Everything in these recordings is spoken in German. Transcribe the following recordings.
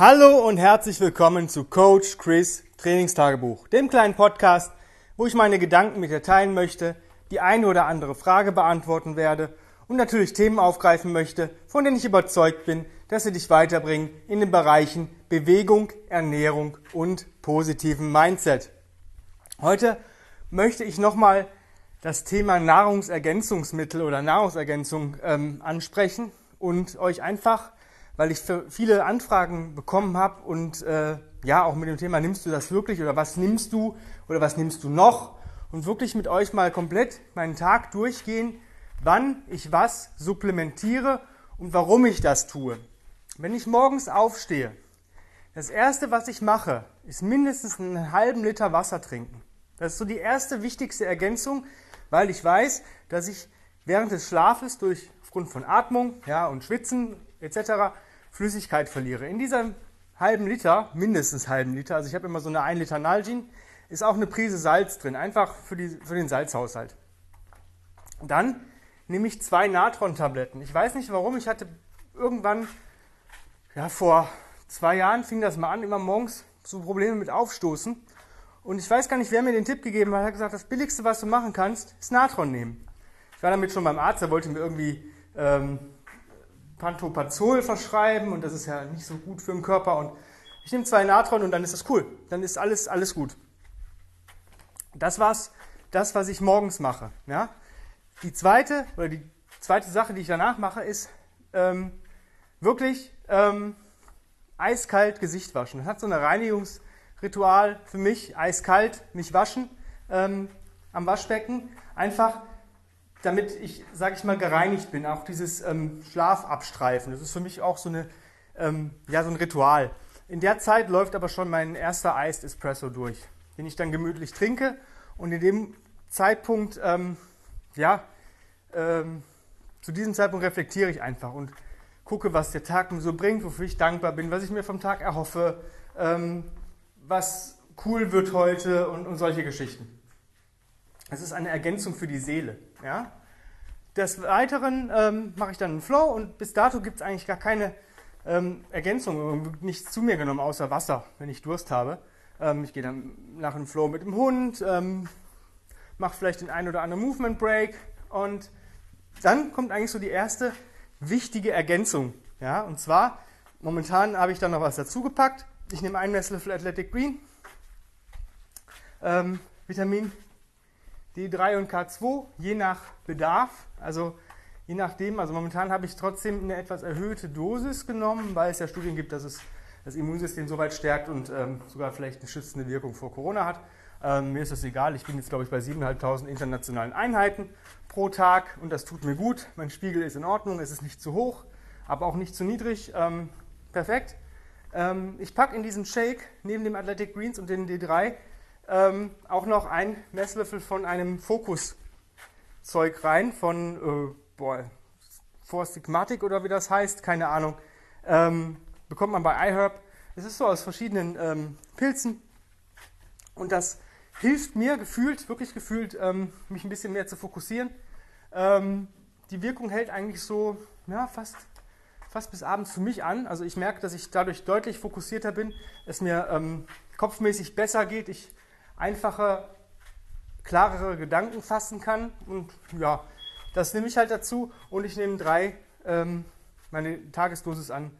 Hallo und herzlich willkommen zu Coach Chris Trainingstagebuch, dem kleinen Podcast, wo ich meine Gedanken mit dir teilen möchte, die eine oder andere Frage beantworten werde und natürlich Themen aufgreifen möchte, von denen ich überzeugt bin, dass sie dich weiterbringen in den Bereichen Bewegung, Ernährung und positiven Mindset. Heute möchte ich nochmal das Thema Nahrungsergänzungsmittel oder Nahrungsergänzung ähm, ansprechen und euch einfach, weil ich viele Anfragen bekommen habe und äh, ja auch mit dem Thema nimmst du das wirklich oder was nimmst du oder was nimmst du noch und wirklich mit euch mal komplett meinen Tag durchgehen, wann ich was supplementiere und warum ich das tue. Wenn ich morgens aufstehe, das erste, was ich mache, ist mindestens einen halben Liter Wasser trinken. Das ist so die erste wichtigste Ergänzung, weil ich weiß, dass ich während des Schlafes durch aufgrund von Atmung ja, und Schwitzen etc. Flüssigkeit verliere. In diesem halben Liter, mindestens halben Liter, also ich habe immer so eine 1 Liter Nalgin, ist auch eine Prise Salz drin, einfach für, die, für den Salzhaushalt. Dann nehme ich zwei Natron-Tabletten. Ich weiß nicht warum, ich hatte irgendwann, ja vor zwei Jahren fing das mal an, immer morgens so Probleme mit Aufstoßen. Und ich weiß gar nicht, wer mir den Tipp gegeben hat. Er hat gesagt, das Billigste, was du machen kannst, ist Natron nehmen. Ich war damit schon beim Arzt, der wollte mir irgendwie ähm, Pantoprazol verschreiben und das ist ja nicht so gut für den Körper. Und ich nehme zwei Natron und dann ist das cool. Dann ist alles, alles gut. Das war's, das, was ich morgens mache. Ja? Die zweite, oder die zweite Sache, die ich danach mache, ist ähm, wirklich ähm, eiskalt Gesicht waschen. Das hat so eine Reinigungs- Ritual für mich, eiskalt, mich waschen ähm, am Waschbecken. Einfach, damit ich, sage ich mal, gereinigt bin. Auch dieses ähm, Schlafabstreifen. Das ist für mich auch so, eine, ähm, ja, so ein Ritual. In der Zeit läuft aber schon mein erster Eist Espresso durch, den ich dann gemütlich trinke. Und in dem Zeitpunkt, ähm, ja, ähm, zu diesem Zeitpunkt reflektiere ich einfach und gucke, was der Tag mir so bringt, wofür ich dankbar bin, was ich mir vom Tag erhoffe, ähm, was cool wird heute und, und solche Geschichten. Es ist eine Ergänzung für die Seele. Ja? Des Weiteren ähm, mache ich dann einen Flow und bis dato gibt es eigentlich gar keine ähm, Ergänzung, nichts zu mir genommen, außer Wasser, wenn ich Durst habe. Ähm, ich gehe dann nach dem Flow mit dem Hund, ähm, mache vielleicht den einen oder anderen Movement Break und dann kommt eigentlich so die erste wichtige Ergänzung. Ja? Und zwar, momentan habe ich da noch was dazugepackt ich nehme einen Messlöffel Athletic Green, ähm, Vitamin D3 und K2, je nach Bedarf. Also je nachdem, also momentan habe ich trotzdem eine etwas erhöhte Dosis genommen, weil es ja Studien gibt, dass es das Immunsystem so weit stärkt und ähm, sogar vielleicht eine schützende Wirkung vor Corona hat. Ähm, mir ist das egal, ich bin jetzt glaube ich bei 7.500 internationalen Einheiten pro Tag und das tut mir gut. Mein Spiegel ist in Ordnung, es ist nicht zu hoch, aber auch nicht zu niedrig. Ähm, perfekt. Ähm, ich packe in diesen Shake neben dem Athletic Greens und den D3 ähm, auch noch einen Messlöffel von einem Fokus-Zeug rein, von äh, boah, Four Stigmatic oder wie das heißt, keine Ahnung. Ähm, bekommt man bei iHerb. Es ist so aus verschiedenen ähm, Pilzen und das hilft mir gefühlt, wirklich gefühlt, ähm, mich ein bisschen mehr zu fokussieren. Ähm, die Wirkung hält eigentlich so ja, fast fast bis abends für mich an. Also ich merke, dass ich dadurch deutlich fokussierter bin, es mir ähm, kopfmäßig besser geht, ich einfacher, klarere Gedanken fassen kann. Und ja, das nehme ich halt dazu. Und ich nehme drei, ähm, meine Tagesdosis an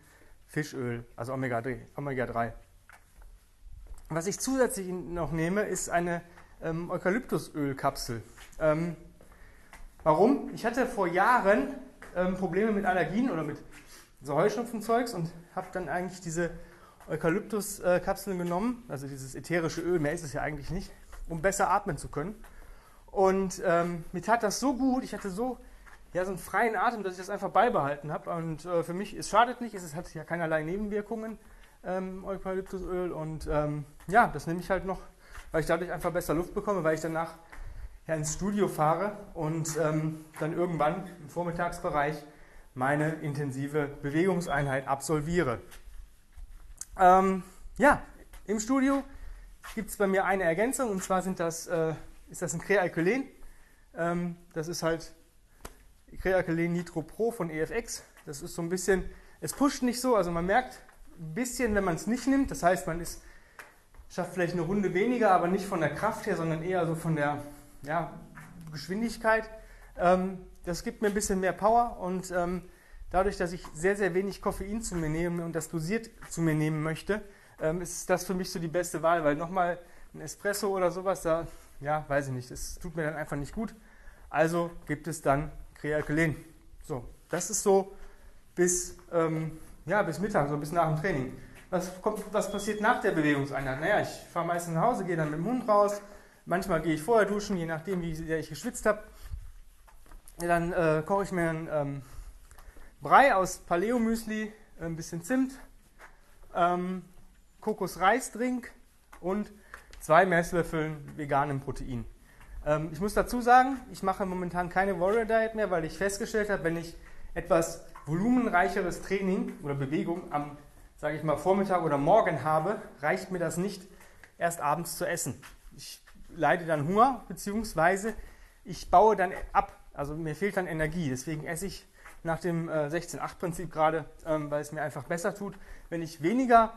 Fischöl, also Omega-3. Omega 3. Was ich zusätzlich noch nehme, ist eine ähm, Eukalyptusölkapsel. Ähm, warum? Ich hatte vor Jahren ähm, Probleme mit Allergien oder mit so Heuschnupfenzeugs und habe dann eigentlich diese Eukalyptus-Kapseln genommen, also dieses ätherische Öl, mehr ist es ja eigentlich nicht, um besser atmen zu können. Und ähm, mir tat das so gut, ich hatte so, ja, so einen freien Atem, dass ich das einfach beibehalten habe. Und äh, für mich, es schadet nicht, es hat ja keinerlei Nebenwirkungen, ähm, Eukalyptusöl. Und ähm, ja, das nehme ich halt noch, weil ich dadurch einfach besser Luft bekomme, weil ich danach ja, ins Studio fahre und ähm, dann irgendwann im Vormittagsbereich meine intensive Bewegungseinheit absolviere. Ähm, ja, im Studio gibt es bei mir eine Ergänzung und zwar das, äh, ist das ein Krealkylen. Ähm, das ist halt Krealkylen Nitro Pro von EFX. Das ist so ein bisschen, es pusht nicht so, also man merkt ein bisschen, wenn man es nicht nimmt. Das heißt, man ist, schafft vielleicht eine Runde weniger, aber nicht von der Kraft her, sondern eher so von der ja, Geschwindigkeit. Ähm, das gibt mir ein bisschen mehr Power und ähm, dadurch, dass ich sehr, sehr wenig Koffein zu mir nehme und das dosiert zu mir nehmen möchte, ähm, ist das für mich so die beste Wahl, weil nochmal ein Espresso oder sowas, da, ja, weiß ich nicht, das tut mir dann einfach nicht gut. Also gibt es dann Krealkylen. So, das ist so bis, ähm, ja, bis Mittag, so bis nach dem Training. Was, kommt, was passiert nach der Bewegungseinheit? Naja, ich fahre meistens nach Hause, gehe dann mit dem Hund raus. Manchmal gehe ich vorher duschen, je nachdem, wie sehr ich geschwitzt habe. Dann äh, koche ich mir einen ähm, Brei aus Paleo-Müsli, ein bisschen Zimt, ähm, Kokosreisdrink und zwei Messlöffeln veganem Protein. Ähm, ich muss dazu sagen, ich mache momentan keine Warrior Diet mehr, weil ich festgestellt habe, wenn ich etwas volumenreicheres Training oder Bewegung am, sage ich mal, Vormittag oder Morgen habe, reicht mir das nicht, erst abends zu essen. Ich leide dann Hunger, beziehungsweise ich baue dann ab. Also mir fehlt dann Energie. Deswegen esse ich nach dem äh, 16-8-Prinzip gerade, ähm, weil es mir einfach besser tut. Wenn ich weniger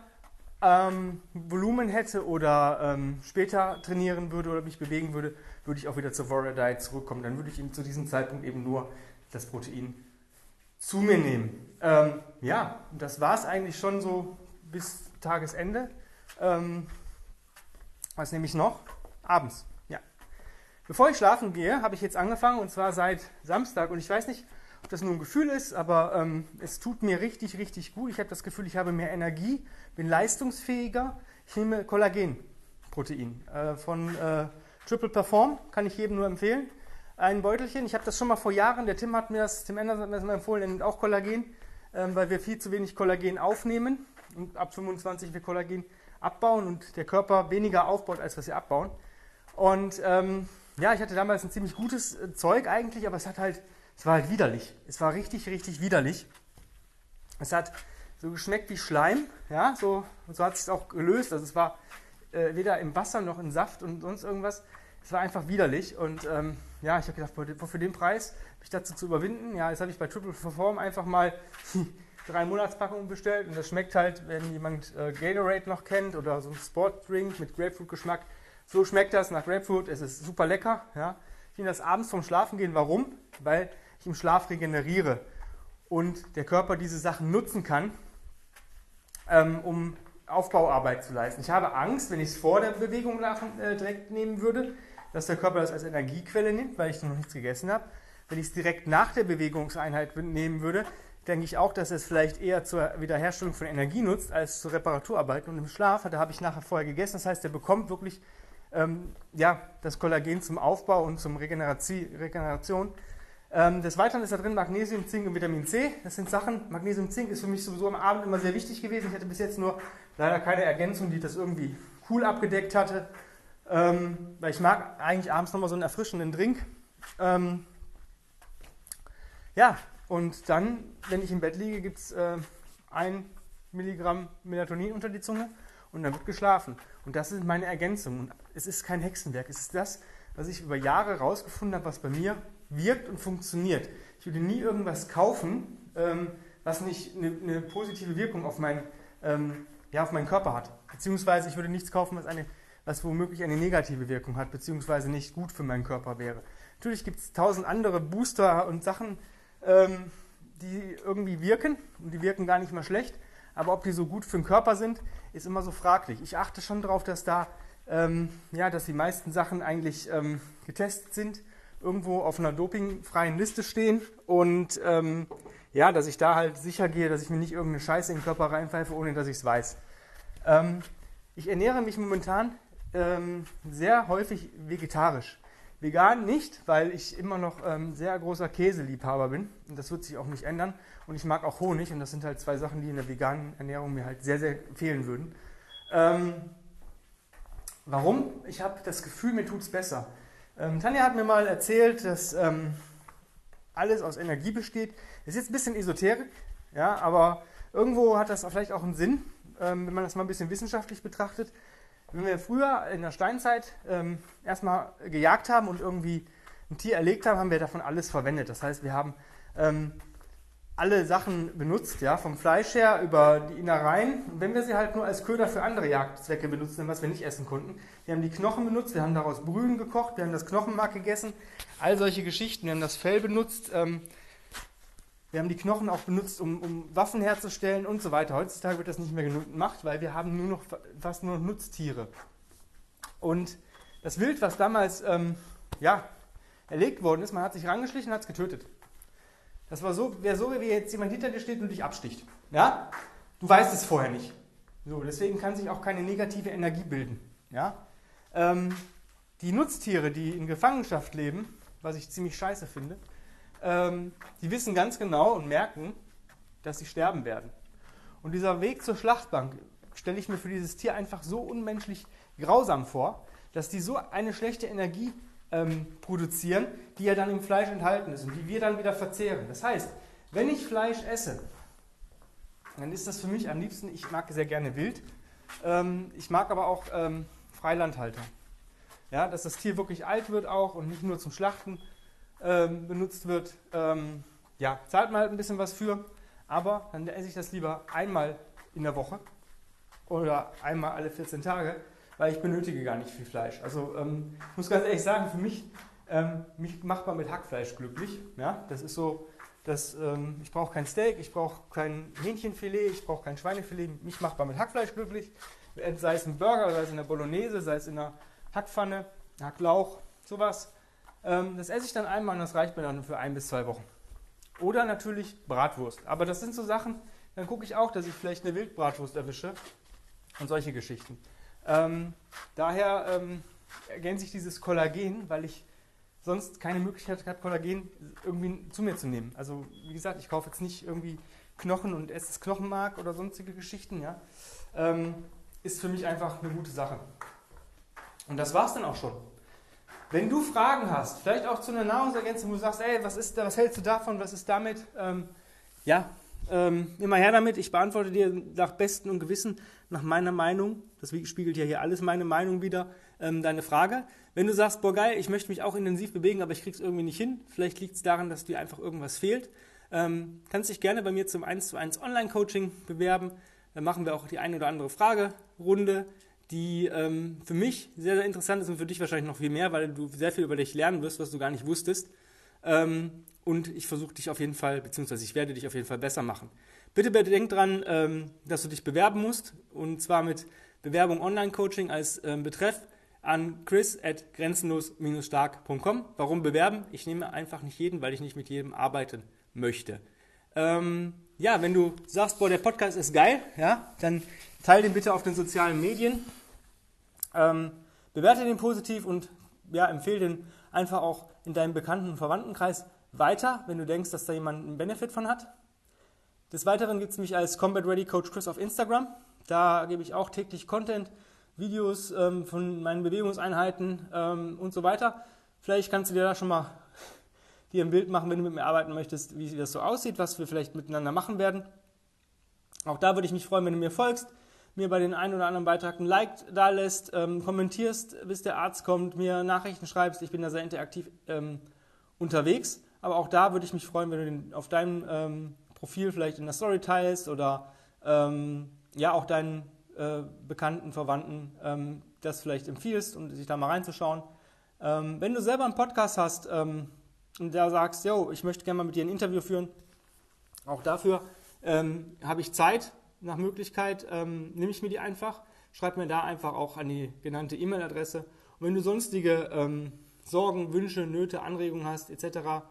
ähm, Volumen hätte oder ähm, später trainieren würde oder mich bewegen würde, würde ich auch wieder zur Warrior Diet zurückkommen. Dann würde ich zu diesem Zeitpunkt eben nur das Protein zu mir nehmen. Ähm, ja, das war es eigentlich schon so bis Tagesende. Ähm, was nehme ich noch? Abends. Ja. Bevor ich schlafen gehe, habe ich jetzt angefangen und zwar seit Samstag und ich weiß nicht, ob das nur ein Gefühl ist, aber ähm, es tut mir richtig, richtig gut. Ich habe das Gefühl, ich habe mehr Energie, bin leistungsfähiger. Ich nehme Kollagenprotein äh, von äh, Triple Perform, kann ich jedem nur empfehlen. Ein Beutelchen, ich habe das schon mal vor Jahren, der Tim hat mir das, Tim Enders hat mir das mal empfohlen, er nimmt auch Kollagen, ähm, weil wir viel zu wenig Kollagen aufnehmen und ab 25 wir Kollagen abbauen und der Körper weniger aufbaut, als was wir abbauen. Und ähm, ja, ich hatte damals ein ziemlich gutes äh, Zeug eigentlich, aber es hat halt es war halt widerlich. Es war richtig, richtig widerlich. Es hat so geschmeckt wie Schleim, ja, so, so hat es auch gelöst. Also es war äh, weder im Wasser noch im Saft und sonst irgendwas. Es war einfach widerlich und ähm, ja, ich habe gedacht, für den Preis mich dazu zu überwinden. Ja, jetzt habe ich bei Triple Perform einfach mal drei Monatspackungen bestellt und das schmeckt halt, wenn jemand äh, Gatorade noch kennt oder so ein Sportdrink mit Grapefruit-Geschmack. So schmeckt das nach Grapefruit. Es ist super lecker. Ja. Ich nehme das abends vom Schlafen gehen. Warum? Weil ich im Schlaf regeneriere und der Körper diese Sachen nutzen kann, ähm, um Aufbauarbeit zu leisten. Ich habe Angst, wenn ich es vor der Bewegung äh, direkt nehmen würde, dass der Körper das als Energiequelle nimmt, weil ich noch nichts gegessen habe. Wenn ich es direkt nach der Bewegungseinheit nehmen würde, denke ich auch, dass es vielleicht eher zur Wiederherstellung von Energie nutzt als zur Reparaturarbeit. Und im Schlaf, da habe ich nachher vorher gegessen, das heißt, der bekommt wirklich ähm, ja, das Kollagen zum Aufbau und zum Regeneration des Weiteren ist da drin Magnesium, Zink und Vitamin C. Das sind Sachen, Magnesium, Zink ist für mich sowieso am Abend immer sehr wichtig gewesen. Ich hatte bis jetzt nur leider keine Ergänzung, die das irgendwie cool abgedeckt hatte. Ähm, weil ich mag eigentlich abends nochmal so einen erfrischenden Drink. Ähm, ja, und dann, wenn ich im Bett liege, gibt es äh, ein Milligramm Melatonin unter die Zunge und dann wird geschlafen. Und das ist meine Ergänzung. Und es ist kein Hexenwerk. Es ist das, was ich über Jahre herausgefunden habe, was bei mir wirkt und funktioniert. Ich würde nie irgendwas kaufen, ähm, was nicht eine, eine, positive Wirkung auf, mein, ähm, ja, auf meinen Körper hat. Beziehungsweise ich würde nichts kaufen, was, eine, was womöglich eine negative Wirkung hat, beziehungsweise nicht gut für meinen Körper wäre. Natürlich gibt es tausend andere Booster und Sachen, ähm, die irgendwie wirken und die wirken gar nicht mal schlecht. Aber ob die so gut für den Körper sind, ist immer so fraglich. Ich achte schon darauf, dass da ähm, ja, dass die meisten Sachen eigentlich ähm, getestet sind irgendwo auf einer dopingfreien Liste stehen und ähm, ja, dass ich da halt sicher gehe, dass ich mir nicht irgendeine Scheiße in den Körper reinpfeife, ohne dass ich es weiß. Ähm, ich ernähre mich momentan ähm, sehr häufig vegetarisch. Vegan nicht, weil ich immer noch ähm, sehr großer Käseliebhaber bin und das wird sich auch nicht ändern. Und ich mag auch Honig und das sind halt zwei Sachen, die in der veganen Ernährung mir halt sehr, sehr fehlen würden. Ähm, warum? Ich habe das Gefühl, mir tut es besser. Ähm, Tanja hat mir mal erzählt, dass ähm, alles aus Energie besteht. Das ist jetzt ein bisschen esoterik, ja, aber irgendwo hat das vielleicht auch einen Sinn, ähm, wenn man das mal ein bisschen wissenschaftlich betrachtet. Wenn wir früher in der Steinzeit ähm, erstmal gejagt haben und irgendwie ein Tier erlegt haben, haben wir davon alles verwendet. Das heißt, wir haben ähm, alle Sachen benutzt, ja, vom Fleisch her über die Innereien. Und wenn wir sie halt nur als Köder für andere Jagdzwecke benutzen, was wir nicht essen konnten, wir haben die Knochen benutzt, wir haben daraus Brühen gekocht, wir haben das Knochenmark gegessen, all solche Geschichten, wir haben das Fell benutzt, ähm, wir haben die Knochen auch benutzt, um, um, Waffen herzustellen und so weiter. Heutzutage wird das nicht mehr gemacht, weil wir haben nur noch fast nur noch Nutztiere. Und das Wild, was damals ähm, ja, erlegt worden ist, man hat sich rangeschlichen und hat es getötet. Das war so, wäre so, wie jetzt jemand hinter dir steht und dich absticht. Ja? Du weißt es vorher nicht. So, deswegen kann sich auch keine negative Energie bilden. Ja? Ähm, die Nutztiere, die in Gefangenschaft leben, was ich ziemlich scheiße finde, ähm, die wissen ganz genau und merken, dass sie sterben werden. Und dieser Weg zur Schlachtbank stelle ich mir für dieses Tier einfach so unmenschlich grausam vor, dass die so eine schlechte Energie ähm, produzieren, die ja dann im Fleisch enthalten ist und die wir dann wieder verzehren. Das heißt, wenn ich Fleisch esse, dann ist das für mich am liebsten, ich mag sehr gerne Wild, ähm, ich mag aber auch ähm, Freilandhalter. Ja, dass das Tier wirklich alt wird auch und nicht nur zum Schlachten ähm, benutzt wird. Ähm, ja, zahlt man halt ein bisschen was für, aber dann esse ich das lieber einmal in der Woche oder einmal alle 14 Tage, weil ich benötige gar nicht viel Fleisch. Also ähm, ich muss ganz ehrlich sagen, für mich, ähm, mich macht man mit Hackfleisch glücklich. Ja? Das ist so, dass, ähm, ich brauche kein Steak, ich brauche kein Hähnchenfilet, ich brauche kein Schweinefilet. Mich macht man mit Hackfleisch glücklich. Sei es ein Burger, sei es in der Bolognese, sei es in der Hackpfanne, Hacklauch, sowas. Ähm, das esse ich dann einmal und das reicht mir dann für ein bis zwei Wochen. Oder natürlich Bratwurst. Aber das sind so Sachen, dann gucke ich auch, dass ich vielleicht eine Wildbratwurst erwische und solche Geschichten. Ähm, daher ähm, ergänze ich dieses Kollagen, weil ich sonst keine Möglichkeit habe, Kollagen irgendwie zu mir zu nehmen. Also wie gesagt, ich kaufe jetzt nicht irgendwie Knochen und esse das Knochenmark oder sonstige Geschichten. Ja? Ähm, ist für mich einfach eine gute Sache. Und das war es dann auch schon. Wenn du Fragen hast, vielleicht auch zu einer Nahrungsergänzung, wo du sagst, ey, was, ist, was hältst du davon, was ist damit? Ähm, ja, ähm, immer her damit. Ich beantworte dir nach Besten und Gewissen, nach meiner Meinung. Das spiegelt ja hier alles meine Meinung wieder, ähm, deine Frage. Wenn du sagst, boah geil, ich möchte mich auch intensiv bewegen, aber ich krieg's irgendwie nicht hin, vielleicht liegt es daran, dass dir einfach irgendwas fehlt, ähm, kannst dich gerne bei mir zum 1 zu 1 Online-Coaching bewerben. Dann machen wir auch die eine oder andere Fragerunde, die ähm, für mich sehr, sehr interessant ist und für dich wahrscheinlich noch viel mehr, weil du sehr viel über dich lernen wirst, was du gar nicht wusstest. Ähm, und ich versuche dich auf jeden Fall, beziehungsweise ich werde dich auf jeden Fall besser machen. Bitte bedenk dran, ähm, dass du dich bewerben musst und zwar mit Bewerbung Online-Coaching als ähm, Betreff an chris at grenzenlos-stark.com. Warum bewerben? Ich nehme einfach nicht jeden, weil ich nicht mit jedem arbeiten möchte. Ähm, ja, wenn du sagst, boah, der Podcast ist geil, ja, dann teile den bitte auf den sozialen Medien. Ähm, bewerte den positiv und ja, empfehle den einfach auch in deinem Bekannten- und Verwandtenkreis weiter, wenn du denkst, dass da jemand einen Benefit von hat. Des Weiteren gibt es mich als Combat Ready Coach Chris auf Instagram. Da gebe ich auch täglich Content, Videos ähm, von meinen Bewegungseinheiten ähm, und so weiter. Vielleicht kannst du dir da schon mal dir ein Bild machen, wenn du mit mir arbeiten möchtest, wie das so aussieht, was wir vielleicht miteinander machen werden. Auch da würde ich mich freuen, wenn du mir folgst, mir bei den einen oder anderen Beitrag ein Like da lässt, ähm, kommentierst, bis der Arzt kommt, mir Nachrichten schreibst. Ich bin da sehr interaktiv ähm, unterwegs. Aber auch da würde ich mich freuen, wenn du den auf deinem ähm, Profil vielleicht in der Story teilst oder ähm, ja auch deinen äh, Bekannten, Verwandten ähm, das vielleicht empfiehlst und sich da mal reinzuschauen. Ähm, wenn du selber einen Podcast hast und da sagst, yo, ich möchte gerne mal mit dir ein Interview führen, auch dafür habe ich Zeit, nach Möglichkeit ähm, nehme ich mir die einfach, schreib mir da einfach auch an die genannte E-Mail-Adresse. Und wenn du sonstige ähm, Sorgen, Wünsche, Nöte, Anregungen hast etc.,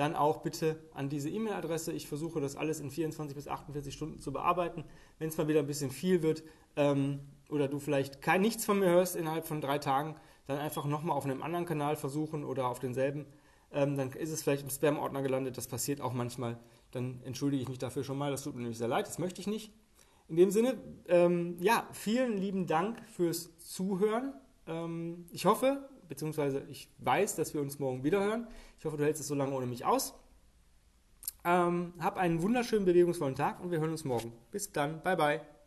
dann auch bitte an diese E-Mail-Adresse. Ich versuche das alles in 24 bis 48 Stunden zu bearbeiten. Wenn es mal wieder ein bisschen viel wird ähm, oder du vielleicht kein nichts von mir hörst innerhalb von drei Tagen, dann einfach nochmal auf einem anderen Kanal versuchen oder auf denselben. Ähm, dann ist es vielleicht im Spam-Ordner gelandet. Das passiert auch manchmal. Dann entschuldige ich mich dafür schon mal. Das tut mir nämlich sehr leid. Das möchte ich nicht. In dem Sinne, ähm, ja, vielen lieben Dank fürs Zuhören. Ähm, ich hoffe, beziehungsweise ich weiß, dass wir uns morgen wieder hören. Ich hoffe, du hältst es so lange ohne mich aus. Ähm, hab einen wunderschönen, bewegungsvollen Tag und wir hören uns morgen. Bis dann. Bye, bye.